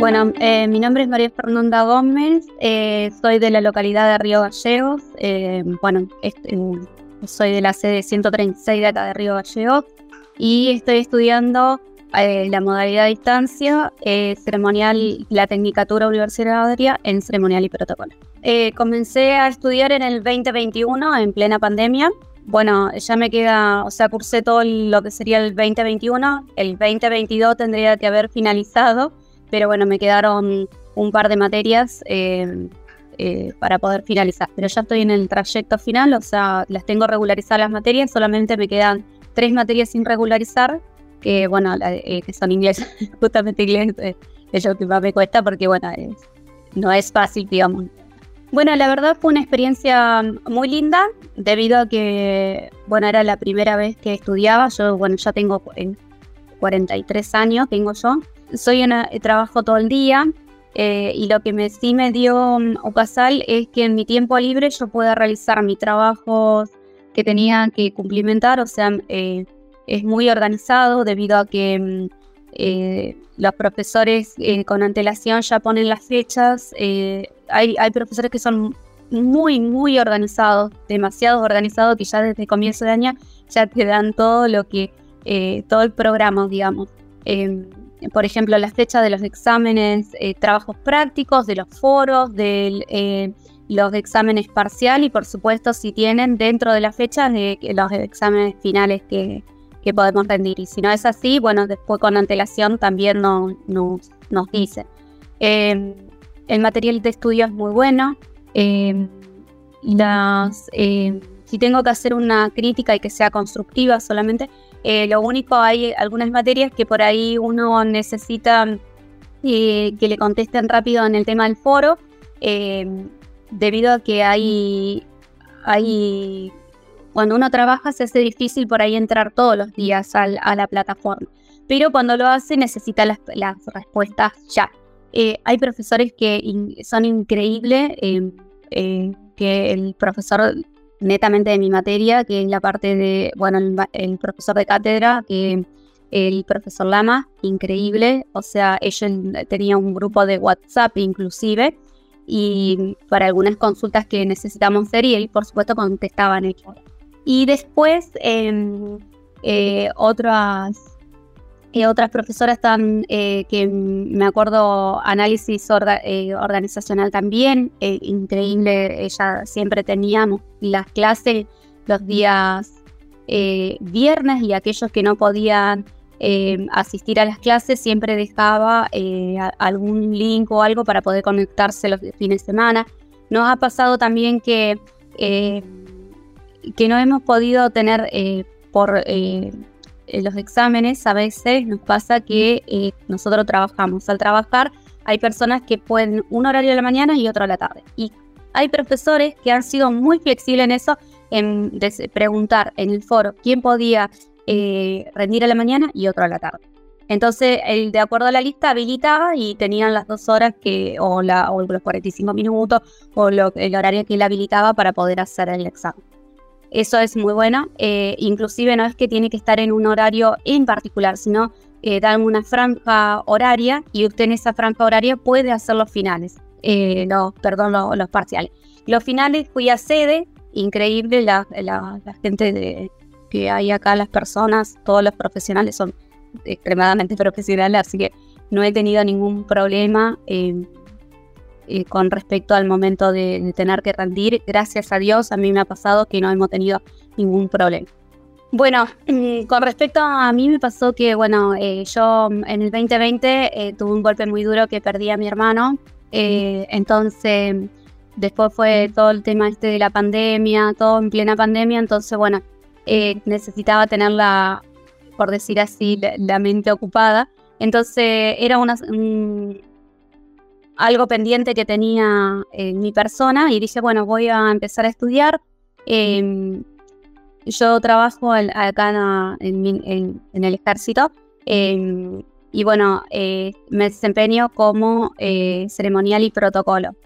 Bueno, eh, mi nombre es María Fernanda Gómez, eh, soy de la localidad de Río Gallegos, eh, bueno, soy de la sede 136 de de Río Gallegos y estoy estudiando la modalidad de distancia ceremonial, la Tecnicatura Universitaria en ceremonial y protocolo. comencé a estudiar en el 2021 en plena pandemia bueno, ya me queda, o sea, cursé todo lo que sería el 2021, el 2022 tendría que haber finalizado, pero bueno, me quedaron un par de materias eh, eh, para poder finalizar. Pero ya estoy en el trayecto final, o sea, las tengo regularizadas las materias, solamente me quedan tres materias sin regularizar, que bueno, eh, que son inglés, justamente inglés es lo que más me cuesta porque bueno, no es fácil, digamos. Bueno, la verdad fue una experiencia muy linda, debido a que, bueno, era la primera vez que estudiaba. Yo, bueno, ya tengo 43 años, tengo yo. Soy una, trabajo todo el día eh, y lo que me, sí me dio Ocasal mm, es que en mi tiempo libre yo pueda realizar mis trabajos que tenía que cumplimentar, o sea, eh, es muy organizado debido a que mm, eh, los profesores con antelación ya ponen las fechas hay, profesores que son muy, muy organizados, demasiado organizados, que ya desde comienzo de año ya te dan todo lo que, eh, todo el programa, digamos. Em, por ejemplo, la fecha de los exámenes, eh, trabajos prácticos, de los foros, de eh, los exámenes parcial y por supuesto si tienen dentro de la fecha de los exámenes finales que, podemos rendir. Y si no es así, bueno, después con antelación también no, nos dice. Em, el material de estudio es muy bueno. Eh, las, eh, si tengo que hacer una crítica y que sea constructiva solamente, eh, lo único hay algunas materias que por ahí uno necesita que le contesten rápido en el tema del foro, debido a que hay, hay, cuando uno trabaja se hace difícil por ahí entrar todos los días a la plataforma, pero cuando lo hace necesita las respuestas ya. Eh, hay profesores que son increíbles, eh, que el profesor netamente de mi materia, que es la parte de, bueno, el, profesor de cátedra, que el profesor Lama, increíble, o sea, ellos tenía un grupo de WhatsApp inclusive, y para algunas consultas que necesitamos hacer, y él por supuesto contestaban ellos. Y después, em, eh, otras y otras profesoras están, eh, que me acuerdo, análisis eh, organizacional también, eh, increíble, ella siempre teníamos las clases los días viernes y aquellos que no podían asistir a las clases siempre dejaba algún link o algo para poder conectarse los fines de semana. Nos ha pasado también que, que no hemos podido tener por en los exámenes a veces nos pasa que eh, nosotros trabajamos. Al trabajar hay personas que pueden un horario de la mañana y otro a la tarde. Y hay profesores que han sido muy flexibles en eso, en preguntar en el foro quién podía eh, rendir a la mañana y otro a la tarde. Entonces, el, de acuerdo a la lista, habilitaba y tenían las dos horas que, o, la, o los 45 minutos, o lo, el horario que él habilitaba para poder hacer el examen. Eso es muy bueno. Eh, inclusive no es que tiene que estar en un horario en particular, sino eh, dan una franja horaria y usted en esa franja horaria puede hacer los finales, eh, los, perdón, los, parciales. Los finales fui a sede, increíble la, gente que hay acá, las personas, todos los profesionales son extremadamente profesionales, así que no he tenido ningún problema. Eh, con respecto al momento de, tener que rendir. Gracias a Dios, a mí me ha pasado que no hemos tenido ningún problema. Bueno, mm, con respecto a mí me pasó que, bueno, eh, yo en el 2020 eh, tuve un golpe muy duro que perdí a mi hermano. entonces, después fue todo el tema este de la pandemia, todo en plena pandemia. Entonces, bueno, necesitaba tener la, por decir así, la, mente ocupada. Entonces, era una, algo pendiente que tenía en mi persona y dije, bueno, voy a empezar a estudiar. Em, yo trabajo acá en, el ejército em, y bueno, eh, me desempeño como eh, ceremonial y protocolo.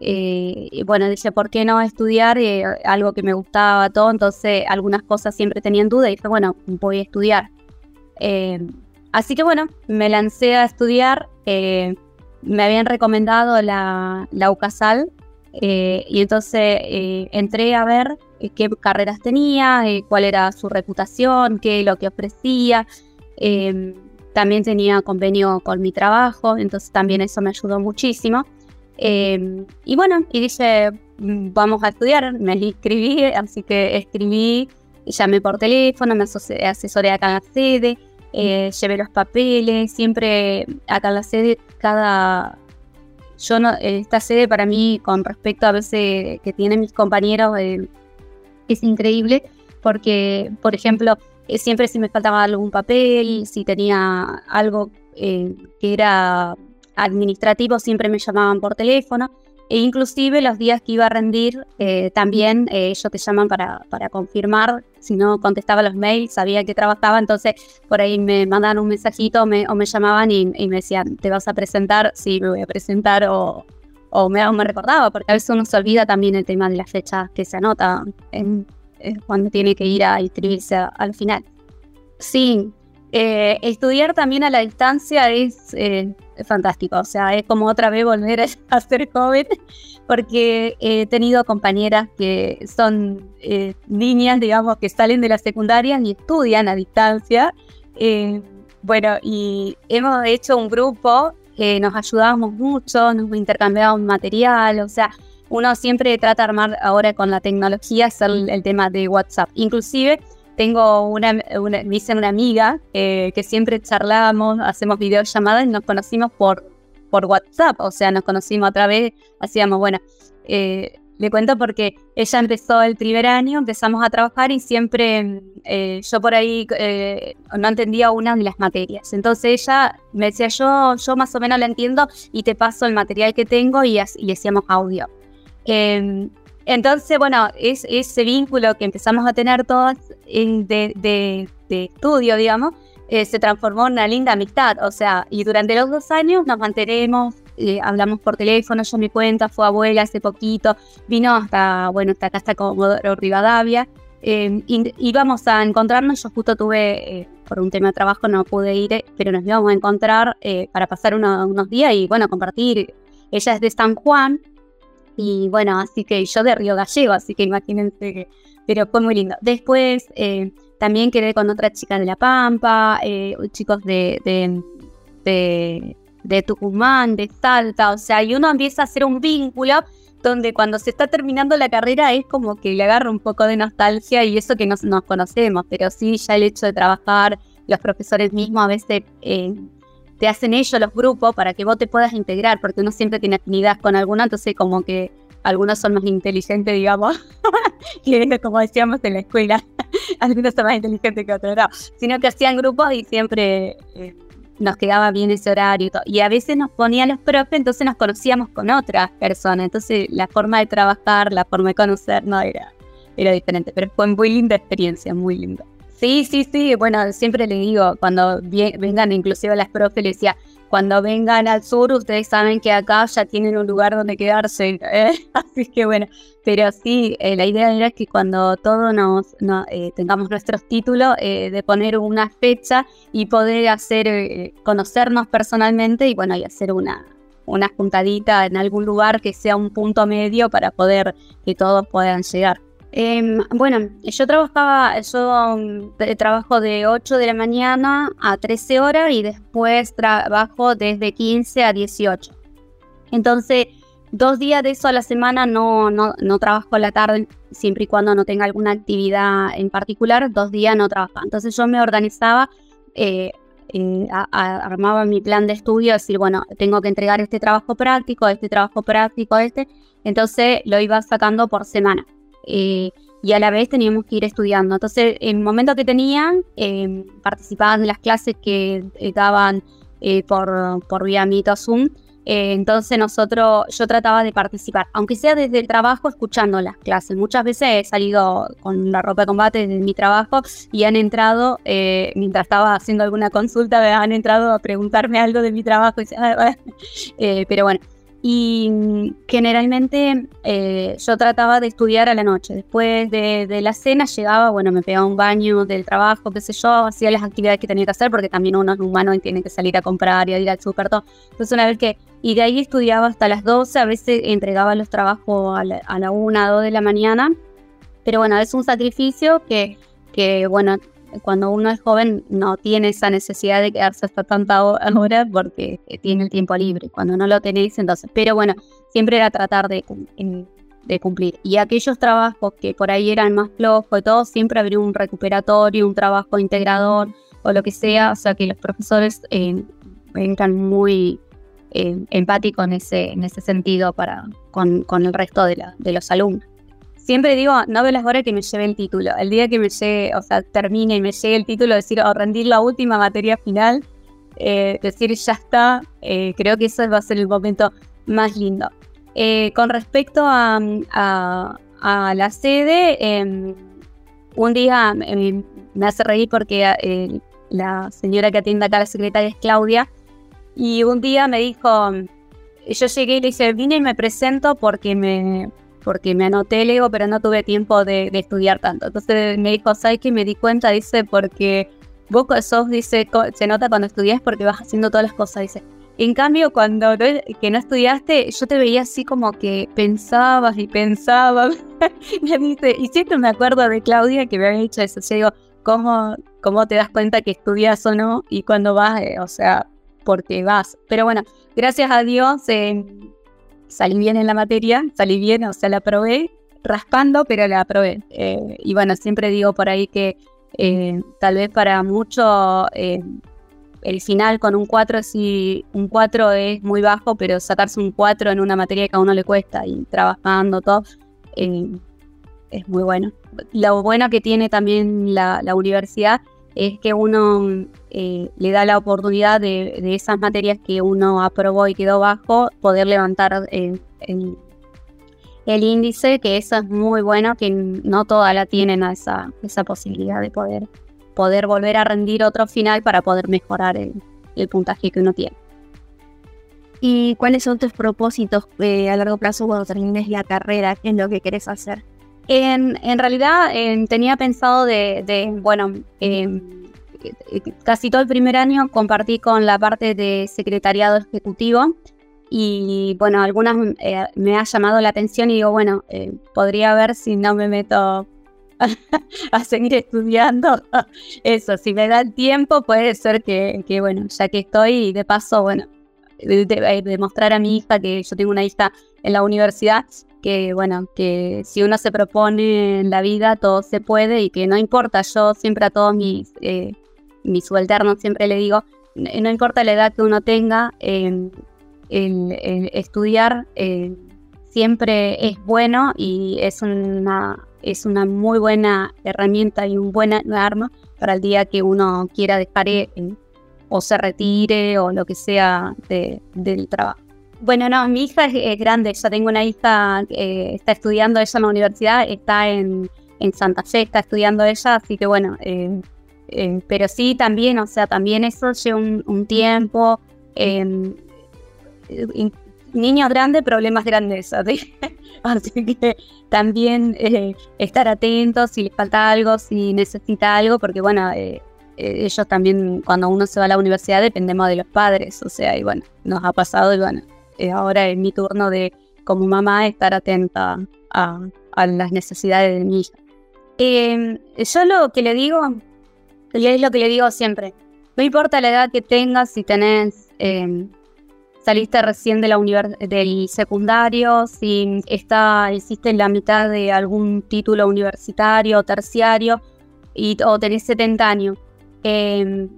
Eh, y bueno, dije, ¿por qué no estudiar algo que me gustaba todo? Entonces, algunas cosas siempre tenían duda y dije, bueno, voy a estudiar. Em, así que bueno, me lancé a estudiar me habían recomendado la, la UCASAL y entonces entré a ver qué carreras tenía, cuál era su reputación, qué lo que ofrecía. Em, también tenía convenio con mi trabajo, entonces también eso me ayudó muchísimo. Em, y bueno, y dije, mm, vamos a estudiar, me inscribí, así que escribí, llamé por teléfono, me asesoré acá en sede, eh, llevé los papeles, siempre acá en la sede, cada... Yo no, esta sede para mí, con respecto a veces que tienen mis compañeros, eh, es increíble, porque, por ejemplo, eh, siempre si me faltaba algún papel, si tenía algo eh, que era administrativo, siempre me llamaban por teléfono. E inclusive los días que iba a rendir, eh, también ellos te llaman para, para confirmar. Si no contestaba los mails, sabía que trabajaba, entonces por ahí me mandaban un mensajito o me llamaban y, me decían, ¿te vas a presentar? Sí, me voy a presentar o, o me, me recordaba, porque a veces uno se olvida también el tema de las fechas que se anota cuando tiene que ir a inscribirse al final. Sí, eh, estudiar también a la distancia es eh, fantástico, o sea, es como otra vez volver a ser joven, porque he tenido compañeras que son eh, niñas, digamos, que salen de la secundaria y estudian a distancia. bueno, y hemos hecho un grupo que nos ayudamos mucho, nos intercambiamos material, o sea, uno siempre trata de armar ahora con la tecnología es el, tema de WhatsApp. Inclusive tengo una, me dice una amiga eh, que siempre charlamos, hacemos videollamadas y nos conocimos por, por WhatsApp, o sea, nos conocimos otra vez, hacíamos, bueno, eh, le cuento porque ella empezó el primer año, empezamos a trabajar y siempre eh, yo por ahí no entendía una de las materias. Entonces ella me decía, yo, yo más o menos la entiendo y te paso el material que tengo y, y hacíamos audio. Em, entonces, bueno, es ese vínculo que empezamos a tener todos de, estudio, digamos, eh, se transformó en una linda amistad. O sea, y durante los dos años nos mantenemos, eh, hablamos por teléfono, yo me cuenta, fue abuela hace poquito, vino hasta, bueno, hasta acá hasta Comodoro Rivadavia. Eh, íbamos a encontrarnos, yo justo tuve, eh, por un tema de trabajo no pude ir, pero nos íbamos a encontrar para pasar unos días y bueno, compartir. Ella es de San Juan, y bueno, así que yo de Río Gallego, así que imagínense que, pero fue muy lindo. Después eh, también quedé con otras chicas de La Pampa, eh, chicos de, de, de, Tucumán, de Salta, o sea, y uno empieza a hacer un vínculo donde cuando se está terminando la carrera es como que le agarra un poco de nostalgia y eso que no nos conocemos, pero sí ya el hecho de trabajar, los profesores mismos a veces... Eh, te hacen ellos los grupos para que vos te puedas integrar, porque uno siempre tiene afinidad con alguna, entonces como que algunos son más inteligentes, digamos, que como decíamos en la escuela, algunos son más inteligentes que otros, no, sino que hacían grupos y siempre eh, nos quedaba bien ese horario y, todo. y a veces nos ponían los profes, entonces nos conocíamos con otras personas, entonces la forma de trabajar, la forma de conocer, no era, era diferente, pero fue muy linda experiencia, muy linda. Sí, sí, sí. Bueno, siempre le digo, cuando vengan, inclusive las profes, les decía, cuando vengan al sur, ustedes saben que acá ya tienen un lugar donde quedarse. ¿eh? Así que bueno, pero sí, eh, la idea era que cuando todos nos, eh, tengamos nuestros títulos, de poner una fecha y poder hacer, conocernos personalmente y bueno, y hacer una, una juntadita en algún lugar que sea un punto medio para poder que todos puedan llegar. Em, bueno, yo trabajaba, yo mm, trabajo de 8 de la mañana a 13 horas y después trabajo desde 15 a 18. Entonces, dos días de eso a la semana no, no, no trabajo a la tarde, siempre y cuando no tenga alguna actividad en particular, dos días no trabajo. Entonces yo me organizaba, eh, eh, armaba mi plan de estudio, decir, bueno, tengo que entregar este trabajo práctico, este trabajo práctico, este. Entonces lo iba sacando por semana. Eh, y a la vez teníamos que ir estudiando. Entonces, en el momento que tenían, eh, participaban en las clases que eh, daban por, por vía Meet o Zoom. entonces nosotros, yo trataba de participar, aunque sea desde el trabajo, escuchando las clases. Muchas veces he salido con la ropa de combate de mi trabajo y han entrado, mientras estaba haciendo alguna consulta, han entrado a preguntarme algo de mi trabajo. Y, pero bueno, y generalmente eh, yo trataba de estudiar a la noche. Después de, la cena llegaba, bueno, me pegaba un baño del trabajo, qué sé yo, hacía las actividades que tenía que hacer porque también uno es humano y tiene que salir a comprar y a ir al súper, todo. Entonces una vez que, y de ahí estudiaba hasta las 12, a veces entregaba los trabajos a la, a la 1, 2 de la mañana. Pero bueno, es un sacrificio que, que bueno, cuando uno es joven no tiene esa necesidad de quedarse hasta tanta hora porque tiene el tiempo libre. Cuando no lo tenéis, entonces. Pero bueno, siempre era tratar de, de cumplir. Y aquellos trabajos que por ahí eran más flojos y todo, siempre habría un recuperatorio, un trabajo integrador o lo que sea. O sea que los profesores eh, entran muy eh, empáticos en ese, en ese sentido para, con, con el resto de, la, de los alumnos siempre digo, no veo las horas que me lleve el título. El día que me llegue, o sea, termine y me llegue el título, decir, o rendir la última materia final, eh, decir, ya está, eh, creo que eso va a ser el momento más lindo. Eh, con respecto a, la sede, em, un día em, me hace reír porque la señora que atiende acá, la secretaria, es Claudia, y un día me dijo, yo llegué y le dije, vine y me presento porque me, porque me anoté el ego, pero no tuve tiempo de, estudiar tanto. Entonces me dijo, ¿sabes qué? Me di cuenta, dice, porque vos sos, dice, se nota cuando estudias porque vas haciendo todas las cosas, dice. En cambio, cuando que no estudiaste, yo te veía así como que pensabas y pensabas. me dice, y siempre me acuerdo de Claudia que me había dicho eso. Yo digo, ¿cómo, cómo te das cuenta que estudias o no? Y cuando vas, eh, o sea, porque vas. Pero bueno, gracias a Dios, eh, salí bien en la materia, salí bien, o sea, la aprobé, raspando, pero la aprobé. Eh, y bueno, siempre digo por ahí que eh, tal vez para mucho eh, el final con un 4 sí, un 4 es muy bajo, pero sacarse un 4 en una materia que a uno le cuesta y trabajando todo es muy bueno. Lo bueno que tiene también la, la universidad es que uno eh, le da la oportunidad de, esas materias que uno aprobó y quedó bajo, poder levantar el, índice, que eso es muy bueno, que no todas la tienen a esa, esa posibilidad de poder, poder volver a rendir otro final para poder mejorar el, puntaje que uno tiene. ¿Y cuáles son tus propósitos eh, a largo plazo cuando termines la carrera? ¿Qué es lo que quieres hacer? En, realidad tenía pensado de, bueno, em, casi todo el primer año compartí con la parte de secretariado ejecutivo y bueno, algunas eh, me ha llamado la atención y digo, bueno, eh, podría ver si no me meto a, seguir estudiando. Eso, si me da el tiempo, puede ser que, bueno, ya que estoy, de paso, bueno, demostrar a mi hija que yo tengo una hija en la universidad que bueno, que si uno se propone en la vida, todo se puede y que no importa, yo siempre a todos mis, eh, mis subalternos siempre le digo, no importa la edad que uno tenga, el, estudiar eh, siempre es bueno y es una, es una muy buena herramienta y un buen arma para el día que uno quiera dejar eh, o se retire o lo que sea del trabajo. Bueno, no, mi hija es, grande, ya tengo una hija que está estudiando ella en la universidad, está en, Santa Fe, está estudiando ella, así que bueno, eh, eh, pero sí también, o sea, también eso lleva un, tiempo. Em, niños grandes, problemas grandes, así que también eh, estar atentos si le falta algo, si necesita algo, porque bueno, ellos también cuando uno se va a la universidad dependemos de los padres, o sea, y bueno, nos ha pasado y bueno, eh, ahora es mi turno de, como mamá, estar atenta a, las necesidades de mi hija. Em, yo lo que le digo, es lo que le digo siempre, no importa la edad que tengas, si tenés, em, saliste recién de la del secundario, si está, hiciste la mitad de algún título universitario terciario y, o tenés 70 años. Eh,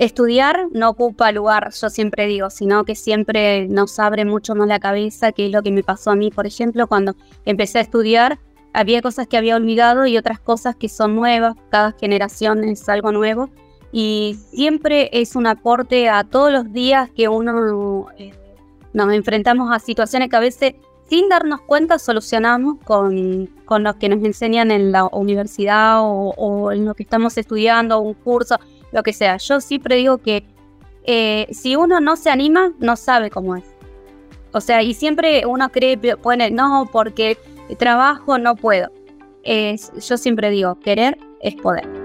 Estudiar no ocupa lugar, yo siempre digo, sino que siempre nos abre mucho más la cabeza, que es lo que me pasó a mí, por ejemplo, cuando empecé a estudiar, había cosas que había olvidado y otras cosas que son nuevas, cada generación es algo nuevo. Y siempre es un aporte a todos los días que uno eh, nos enfrentamos a situaciones que a veces sin darnos cuenta solucionamos con, con lo que nos enseñan en la universidad o, o en lo que estamos estudiando, un curso lo que sea. Yo siempre digo que eh, si uno no se anima, no sabe cómo es. O sea, y siempre uno cree, pone, no, porque trabajo no puedo. Es, yo siempre digo, querer es poder.